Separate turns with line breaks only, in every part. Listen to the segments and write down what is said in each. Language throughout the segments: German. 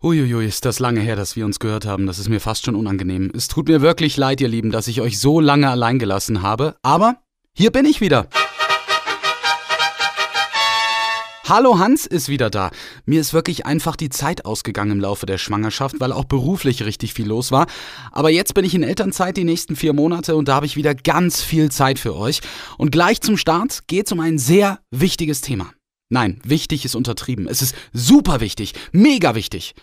Uiuiui, ist das lange her, dass wir uns gehört haben. Das ist mir fast schon unangenehm. Es tut mir wirklich leid, ihr Lieben, dass ich euch so lange allein gelassen habe. Aber hier bin ich wieder. Hallo Hans ist wieder da. Mir ist wirklich einfach die Zeit ausgegangen im Laufe der Schwangerschaft, weil auch beruflich richtig viel los war. Aber jetzt bin ich in Elternzeit die nächsten vier Monate und da habe ich wieder ganz viel Zeit für euch. Und gleich zum Start geht es um ein sehr wichtiges Thema. Nein, wichtig ist untertrieben. Es ist super wichtig, mega wichtig.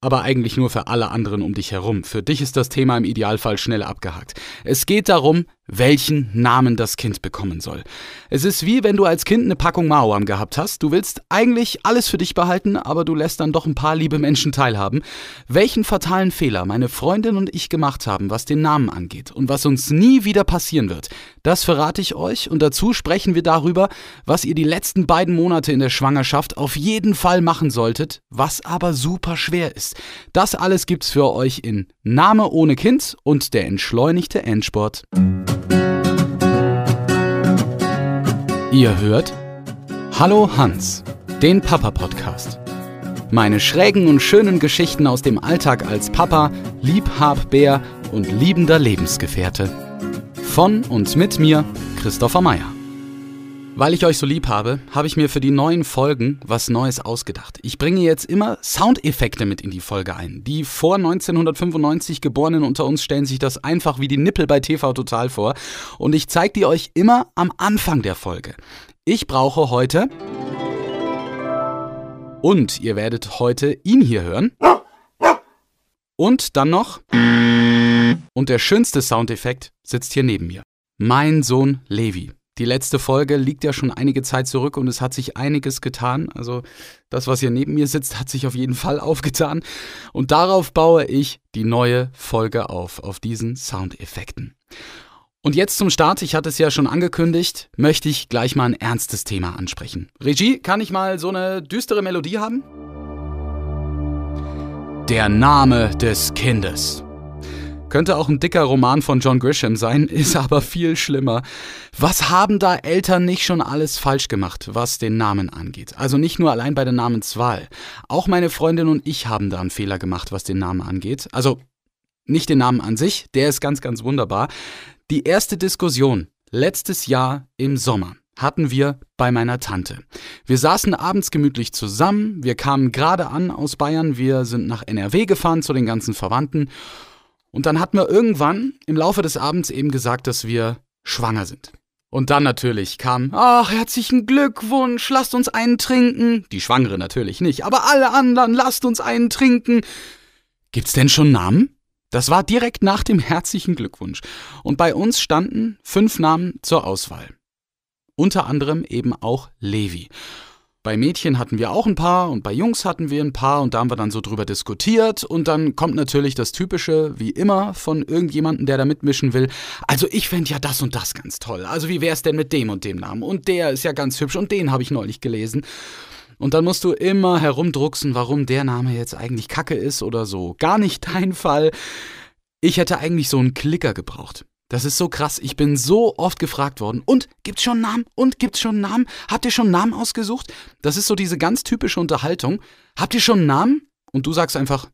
Aber eigentlich nur für alle anderen um dich herum. Für dich ist das Thema im Idealfall schnell abgehakt. Es geht darum, welchen Namen das Kind bekommen soll. Es ist wie wenn du als Kind eine Packung Mauern gehabt hast. Du willst eigentlich alles für dich behalten, aber du lässt dann doch ein paar liebe Menschen teilhaben. Welchen fatalen Fehler meine Freundin und ich gemacht haben, was den Namen angeht und was uns nie wieder passieren wird, das verrate ich euch und dazu sprechen wir darüber, was ihr die letzten beiden Monate in der Schwangerschaft auf jeden Fall machen solltet, was aber super schwer ist. Das alles gibt's für euch in Name ohne Kind und der entschleunigte Endsport. Ihr hört Hallo Hans, den Papa-Podcast. Meine schrägen und schönen Geschichten aus dem Alltag als Papa, Liebhabbär und liebender Lebensgefährte. Von und mit mir, Christopher Meyer. Weil ich euch so lieb habe, habe ich mir für die neuen Folgen was Neues ausgedacht. Ich bringe jetzt immer Soundeffekte mit in die Folge ein. Die vor 1995 Geborenen unter uns stellen sich das einfach wie die Nippel bei TV Total vor. Und ich zeige die euch immer am Anfang der Folge. Ich brauche heute. Und ihr werdet heute ihn hier hören. Und dann noch. Und der schönste Soundeffekt sitzt hier neben mir. Mein Sohn Levi. Die letzte Folge liegt ja schon einige Zeit zurück und es hat sich einiges getan. Also das, was hier neben mir sitzt, hat sich auf jeden Fall aufgetan. Und darauf baue ich die neue Folge auf, auf diesen Soundeffekten. Und jetzt zum Start, ich hatte es ja schon angekündigt, möchte ich gleich mal ein ernstes Thema ansprechen. Regie, kann ich mal so eine düstere Melodie haben? Der Name des Kindes. Könnte auch ein dicker Roman von John Grisham sein, ist aber viel schlimmer. Was haben da Eltern nicht schon alles falsch gemacht, was den Namen angeht? Also nicht nur allein bei der Namenswahl. Auch meine Freundin und ich haben da einen Fehler gemacht, was den Namen angeht. Also nicht den Namen an sich, der ist ganz, ganz wunderbar. Die erste Diskussion letztes Jahr im Sommer hatten wir bei meiner Tante. Wir saßen abends gemütlich zusammen, wir kamen gerade an aus Bayern, wir sind nach NRW gefahren zu den ganzen Verwandten und dann hatten wir irgendwann im Laufe des Abends eben gesagt, dass wir schwanger sind. Und dann natürlich kam, ach, herzlichen Glückwunsch, lasst uns einen trinken. Die Schwangere natürlich nicht, aber alle anderen, lasst uns einen trinken. Gibt's denn schon Namen? Das war direkt nach dem herzlichen Glückwunsch. Und bei uns standen fünf Namen zur Auswahl. Unter anderem eben auch Levi. Bei Mädchen hatten wir auch ein paar und bei Jungs hatten wir ein paar und da haben wir dann so drüber diskutiert und dann kommt natürlich das Typische, wie immer, von irgendjemandem, der da mitmischen will. Also ich fände ja das und das ganz toll. Also wie wär's denn mit dem und dem Namen? Und der ist ja ganz hübsch und den habe ich neulich gelesen. Und dann musst du immer herumdrucksen, warum der Name jetzt eigentlich Kacke ist oder so. Gar nicht dein Fall. Ich hätte eigentlich so einen Klicker gebraucht. Das ist so krass. Ich bin so oft gefragt worden. Und gibt's schon Namen? Und gibt's schon Namen? Habt ihr schon Namen ausgesucht? Das ist so diese ganz typische Unterhaltung. Habt ihr schon Namen? Und du sagst einfach,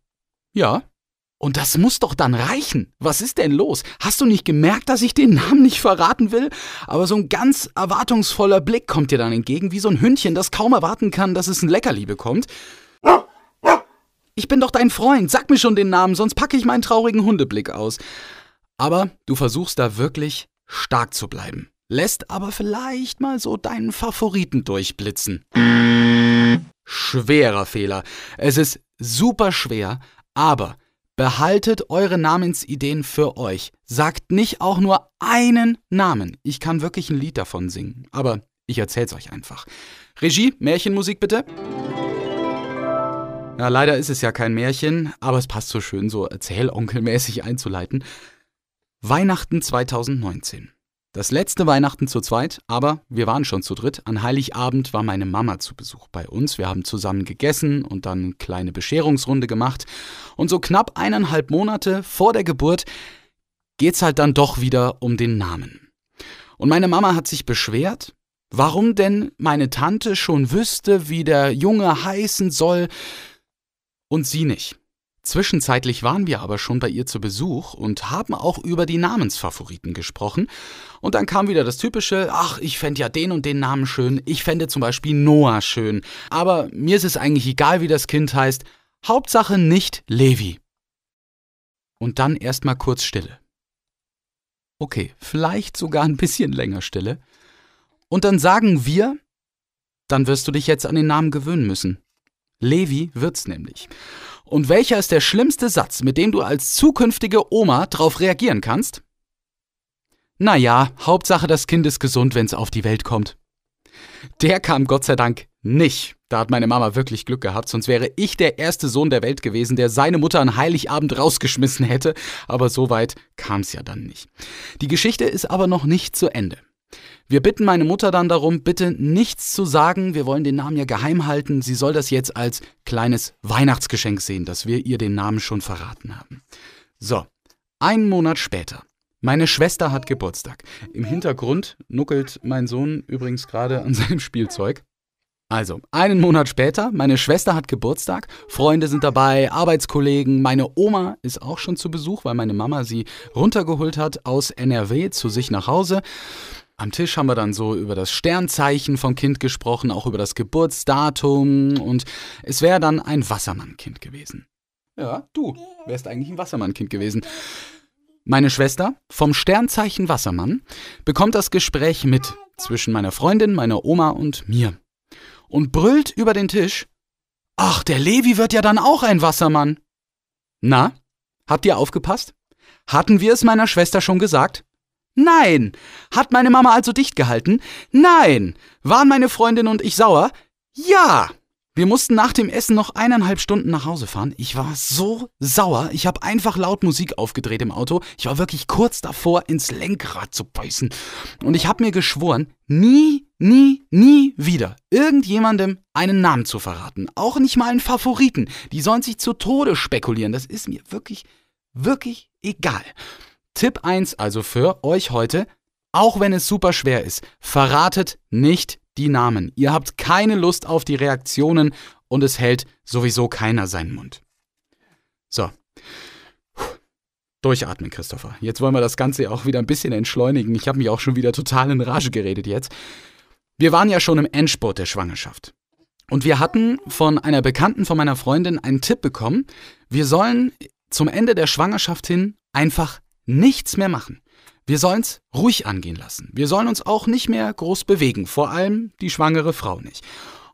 ja. Und das muss doch dann reichen. Was ist denn los? Hast du nicht gemerkt, dass ich den Namen nicht verraten will? Aber so ein ganz erwartungsvoller Blick kommt dir dann entgegen, wie so ein Hündchen, das kaum erwarten kann, dass es ein Leckerli bekommt. Ich bin doch dein Freund, sag mir schon den Namen, sonst packe ich meinen traurigen Hundeblick aus. Aber du versuchst da wirklich stark zu bleiben. Lässt aber vielleicht mal so deinen Favoriten durchblitzen. Schwerer Fehler. Es ist super schwer, aber behaltet eure Namensideen für euch. Sagt nicht auch nur einen Namen. Ich kann wirklich ein Lied davon singen, aber ich erzähl's euch einfach. Regie, Märchenmusik bitte. Ja, leider ist es ja kein Märchen, aber es passt so schön, so erzählonkelmäßig einzuleiten. Weihnachten 2019. Das letzte Weihnachten zu zweit, aber wir waren schon zu dritt. An Heiligabend war meine Mama zu Besuch bei uns. Wir haben zusammen gegessen und dann eine kleine Bescherungsrunde gemacht. Und so knapp eineinhalb Monate vor der Geburt geht's halt dann doch wieder um den Namen. Und meine Mama hat sich beschwert, warum denn meine Tante schon wüsste, wie der Junge heißen soll. Und sie nicht. Zwischenzeitlich waren wir aber schon bei ihr zu Besuch und haben auch über die Namensfavoriten gesprochen. Und dann kam wieder das typische, ach, ich fände ja den und den Namen schön, ich fände zum Beispiel Noah schön. Aber mir ist es eigentlich egal, wie das Kind heißt. Hauptsache nicht Levi. Und dann erstmal kurz Stille. Okay, vielleicht sogar ein bisschen länger Stille. Und dann sagen wir, dann wirst du dich jetzt an den Namen gewöhnen müssen. Levi wird's nämlich. Und welcher ist der schlimmste Satz, mit dem du als zukünftige Oma drauf reagieren kannst? Naja, Hauptsache das Kind ist gesund, wenn's auf die Welt kommt. Der kam Gott sei Dank nicht. Da hat meine Mama wirklich Glück gehabt, sonst wäre ich der erste Sohn der Welt gewesen, der seine Mutter an Heiligabend rausgeschmissen hätte, aber so weit kam's ja dann nicht. Die Geschichte ist aber noch nicht zu Ende. Wir bitten meine Mutter dann darum, bitte nichts zu sagen, wir wollen den Namen ja geheim halten, sie soll das jetzt als kleines Weihnachtsgeschenk sehen, dass wir ihr den Namen schon verraten haben. So, einen Monat später. Meine Schwester hat Geburtstag. Im Hintergrund nuckelt mein Sohn übrigens gerade an seinem Spielzeug. Also, einen Monat später, meine Schwester hat Geburtstag, Freunde sind dabei, Arbeitskollegen, meine Oma ist auch schon zu Besuch, weil meine Mama sie runtergeholt hat aus NRW zu sich nach Hause. Am Tisch haben wir dann so über das Sternzeichen vom Kind gesprochen, auch über das Geburtsdatum und es wäre dann ein Wassermannkind gewesen. Ja, du wärst eigentlich ein Wassermannkind gewesen. Meine Schwester vom Sternzeichen Wassermann bekommt das Gespräch mit zwischen meiner Freundin, meiner Oma und mir und brüllt über den Tisch: Ach, der Levi wird ja dann auch ein Wassermann. Na, habt ihr aufgepasst? Hatten wir es meiner Schwester schon gesagt? Nein. Hat meine Mama also dicht gehalten? Nein. Waren meine Freundin und ich sauer? Ja. Wir mussten nach dem Essen noch eineinhalb Stunden nach Hause fahren. Ich war so sauer. Ich habe einfach laut Musik aufgedreht im Auto. Ich war wirklich kurz davor, ins Lenkrad zu beißen. Und ich habe mir geschworen, nie, nie, nie wieder irgendjemandem einen Namen zu verraten. Auch nicht mal einen Favoriten. Die sollen sich zu Tode spekulieren. Das ist mir wirklich, wirklich egal. Tipp 1 also für euch heute, auch wenn es super schwer ist, verratet nicht die Namen. Ihr habt keine Lust auf die Reaktionen und es hält sowieso keiner seinen Mund. So. Durchatmen, Christopher. Jetzt wollen wir das Ganze auch wieder ein bisschen entschleunigen. Ich habe mich auch schon wieder total in Rage geredet jetzt. Wir waren ja schon im Endspurt der Schwangerschaft. Und wir hatten von einer Bekannten von meiner Freundin einen Tipp bekommen. Wir sollen zum Ende der Schwangerschaft hin einfach nichts mehr machen. Wir sollen's ruhig angehen lassen. Wir sollen uns auch nicht mehr groß bewegen, vor allem die schwangere Frau nicht.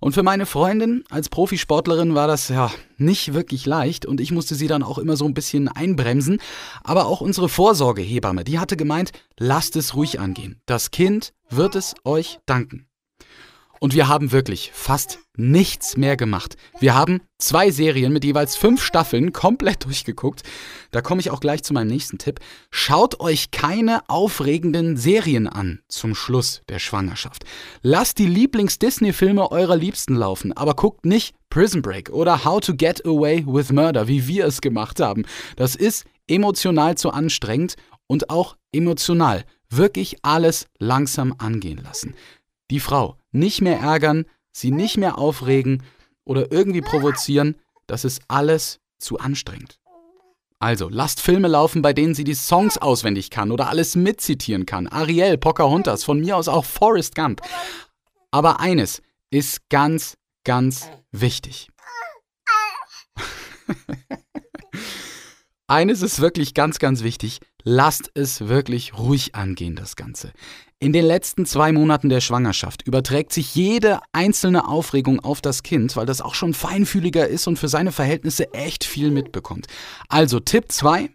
Und für meine Freundin als Profisportlerin war das ja nicht wirklich leicht und ich musste sie dann auch immer so ein bisschen einbremsen. Aber auch unsere Vorsorgehebamme, die hatte gemeint, lasst es ruhig angehen. Das Kind wird es euch danken. Und wir haben wirklich fast nichts mehr gemacht. Wir haben zwei Serien mit jeweils fünf Staffeln komplett durchgeguckt. Da komme ich auch gleich zu meinem nächsten Tipp. Schaut euch keine aufregenden Serien an zum Schluss der Schwangerschaft. Lasst die Lieblings-Disney-Filme eurer Liebsten laufen, aber guckt nicht Prison Break oder How to Get Away with Murder, wie wir es gemacht haben. Das ist emotional zu anstrengend und auch emotional. Wirklich alles langsam angehen lassen. Die Frau nicht mehr ärgern, sie nicht mehr aufregen oder irgendwie provozieren, das ist alles zu anstrengend. Also, lasst Filme laufen, bei denen sie die Songs auswendig kann oder alles mitzitieren kann. Ariel, Pocahontas, von mir aus auch Forrest Gump. Aber eines ist ganz, ganz wichtig. eines ist wirklich ganz, ganz wichtig. Lasst es wirklich ruhig angehen, das Ganze. In den letzten zwei Monaten der Schwangerschaft überträgt sich jede einzelne Aufregung auf das Kind, weil das auch schon feinfühliger ist und für seine Verhältnisse echt viel mitbekommt. Also Tipp 2,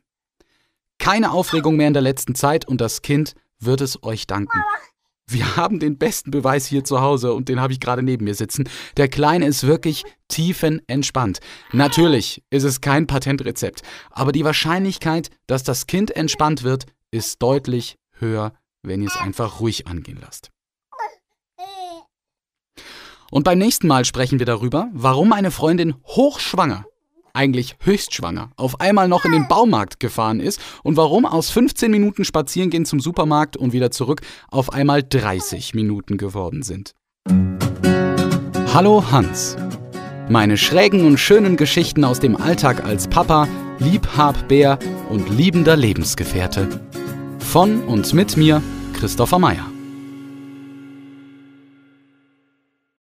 keine Aufregung mehr in der letzten Zeit und das Kind wird es euch danken. Wir haben den besten Beweis hier zu Hause und den habe ich gerade neben mir sitzen. Der Kleine ist wirklich tiefenentspannt. Natürlich ist es kein Patentrezept, aber die Wahrscheinlichkeit, dass das Kind entspannt wird, ist deutlich höher wenn ihr es einfach ruhig angehen lasst. Und beim nächsten Mal sprechen wir darüber, warum eine Freundin hochschwanger, eigentlich höchstschwanger, auf einmal noch in den Baumarkt gefahren ist und warum aus 15 Minuten Spazierengehen zum Supermarkt und wieder zurück auf einmal 30 Minuten geworden sind. Hallo Hans. Meine schrägen und schönen Geschichten aus dem Alltag als Papa, Liebhabbär und liebender Lebensgefährte. Von und mit mir, Christopher Meyer.